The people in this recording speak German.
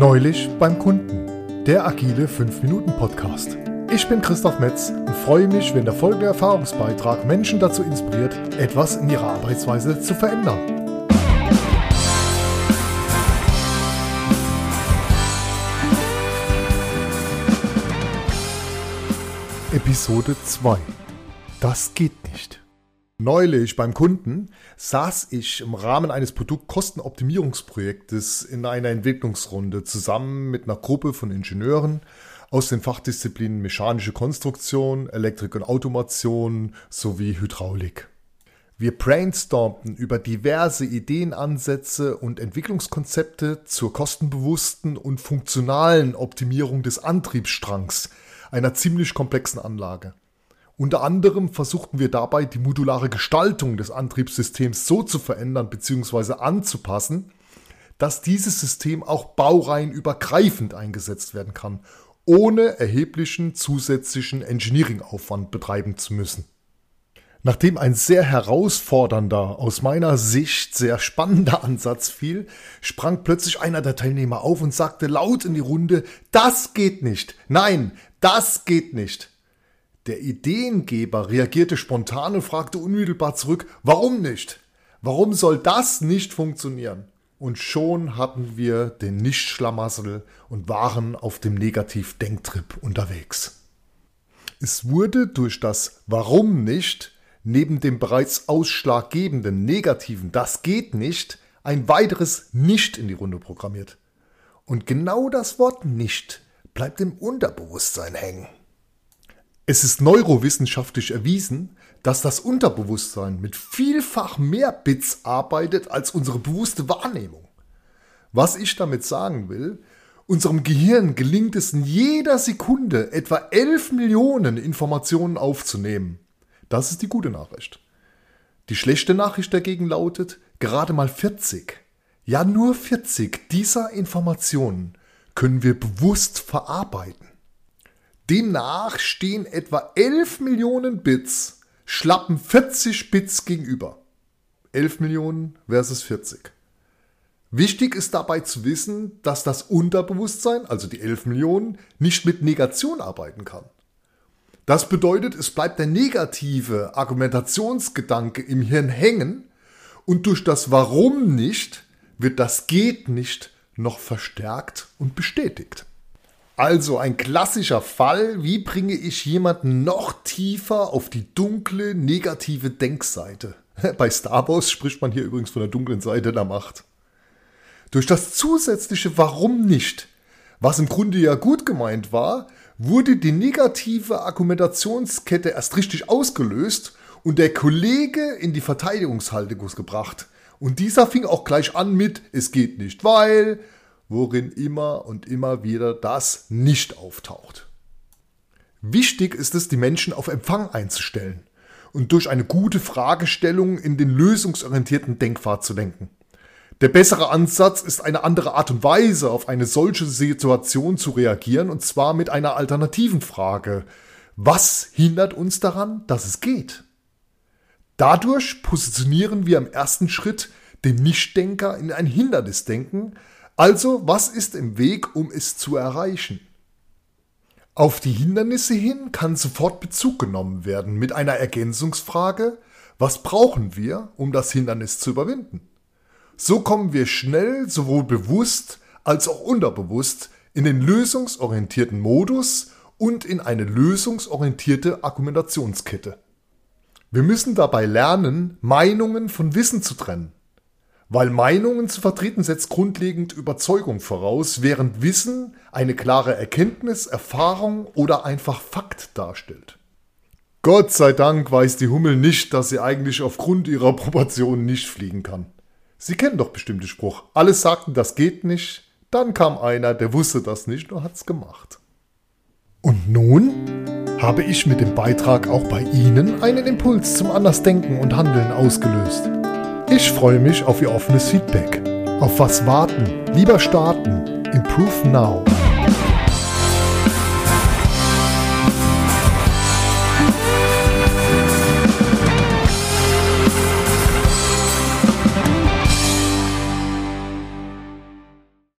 Neulich beim Kunden, der agile 5-Minuten-Podcast. Ich bin Christoph Metz und freue mich, wenn der folgende Erfahrungsbeitrag Menschen dazu inspiriert, etwas in ihrer Arbeitsweise zu verändern. Episode 2 Das geht nicht. Neulich beim Kunden saß ich im Rahmen eines Produktkostenoptimierungsprojektes in einer Entwicklungsrunde zusammen mit einer Gruppe von Ingenieuren aus den Fachdisziplinen mechanische Konstruktion, Elektrik und Automation sowie Hydraulik. Wir brainstormten über diverse Ideenansätze und Entwicklungskonzepte zur kostenbewussten und funktionalen Optimierung des Antriebsstrangs einer ziemlich komplexen Anlage. Unter anderem versuchten wir dabei, die modulare Gestaltung des Antriebssystems so zu verändern bzw. anzupassen, dass dieses System auch baureihenübergreifend eingesetzt werden kann, ohne erheblichen zusätzlichen Engineering-Aufwand betreiben zu müssen. Nachdem ein sehr herausfordernder, aus meiner Sicht sehr spannender Ansatz fiel, sprang plötzlich einer der Teilnehmer auf und sagte laut in die Runde, das geht nicht, nein, das geht nicht. Der Ideengeber reagierte spontan und fragte unmittelbar zurück, warum nicht? Warum soll das nicht funktionieren? Und schon hatten wir den Nichtschlamassel und waren auf dem Negativ-Denktrip unterwegs. Es wurde durch das Warum nicht neben dem bereits ausschlaggebenden negativen Das geht nicht ein weiteres Nicht in die Runde programmiert. Und genau das Wort Nicht bleibt im Unterbewusstsein hängen. Es ist neurowissenschaftlich erwiesen, dass das Unterbewusstsein mit vielfach mehr Bits arbeitet als unsere bewusste Wahrnehmung. Was ich damit sagen will, unserem Gehirn gelingt es in jeder Sekunde etwa 11 Millionen Informationen aufzunehmen. Das ist die gute Nachricht. Die schlechte Nachricht dagegen lautet, gerade mal 40, ja nur 40 dieser Informationen können wir bewusst verarbeiten. Demnach stehen etwa 11 Millionen Bits schlappen 40 Bits gegenüber. 11 Millionen versus 40. Wichtig ist dabei zu wissen, dass das Unterbewusstsein, also die 11 Millionen, nicht mit Negation arbeiten kann. Das bedeutet, es bleibt der negative Argumentationsgedanke im Hirn hängen und durch das Warum nicht wird das geht nicht noch verstärkt und bestätigt. Also ein klassischer Fall, wie bringe ich jemanden noch tiefer auf die dunkle, negative Denkseite? Bei Star Wars spricht man hier übrigens von der dunklen Seite der Macht. Durch das zusätzliche Warum nicht, was im Grunde ja gut gemeint war, wurde die negative Argumentationskette erst richtig ausgelöst und der Kollege in die Verteidigungshaltung gebracht. Und dieser fing auch gleich an mit, es geht nicht, weil, worin immer und immer wieder das nicht auftaucht. Wichtig ist es, die Menschen auf Empfang einzustellen und durch eine gute Fragestellung in den lösungsorientierten Denkpfad zu lenken. Der bessere Ansatz ist eine andere Art und Weise, auf eine solche Situation zu reagieren, und zwar mit einer alternativen Frage. Was hindert uns daran, dass es geht? Dadurch positionieren wir im ersten Schritt den Nichtdenker in ein Hindernisdenken, also, was ist im Weg, um es zu erreichen? Auf die Hindernisse hin kann sofort Bezug genommen werden mit einer Ergänzungsfrage, was brauchen wir, um das Hindernis zu überwinden? So kommen wir schnell sowohl bewusst als auch unterbewusst in den lösungsorientierten Modus und in eine lösungsorientierte Argumentationskette. Wir müssen dabei lernen, Meinungen von Wissen zu trennen. Weil Meinungen zu vertreten setzt grundlegend Überzeugung voraus, während Wissen eine klare Erkenntnis, Erfahrung oder einfach Fakt darstellt. Gott sei Dank weiß die Hummel nicht, dass sie eigentlich aufgrund ihrer Proportionen nicht fliegen kann. Sie kennen doch bestimmt den Spruch. Alle sagten, das geht nicht. Dann kam einer, der wusste das nicht und hat's gemacht. Und nun habe ich mit dem Beitrag auch bei Ihnen einen Impuls zum Andersdenken und Handeln ausgelöst. Ich freue mich auf Ihr offenes Feedback. Auf was warten? Lieber starten. Improve now.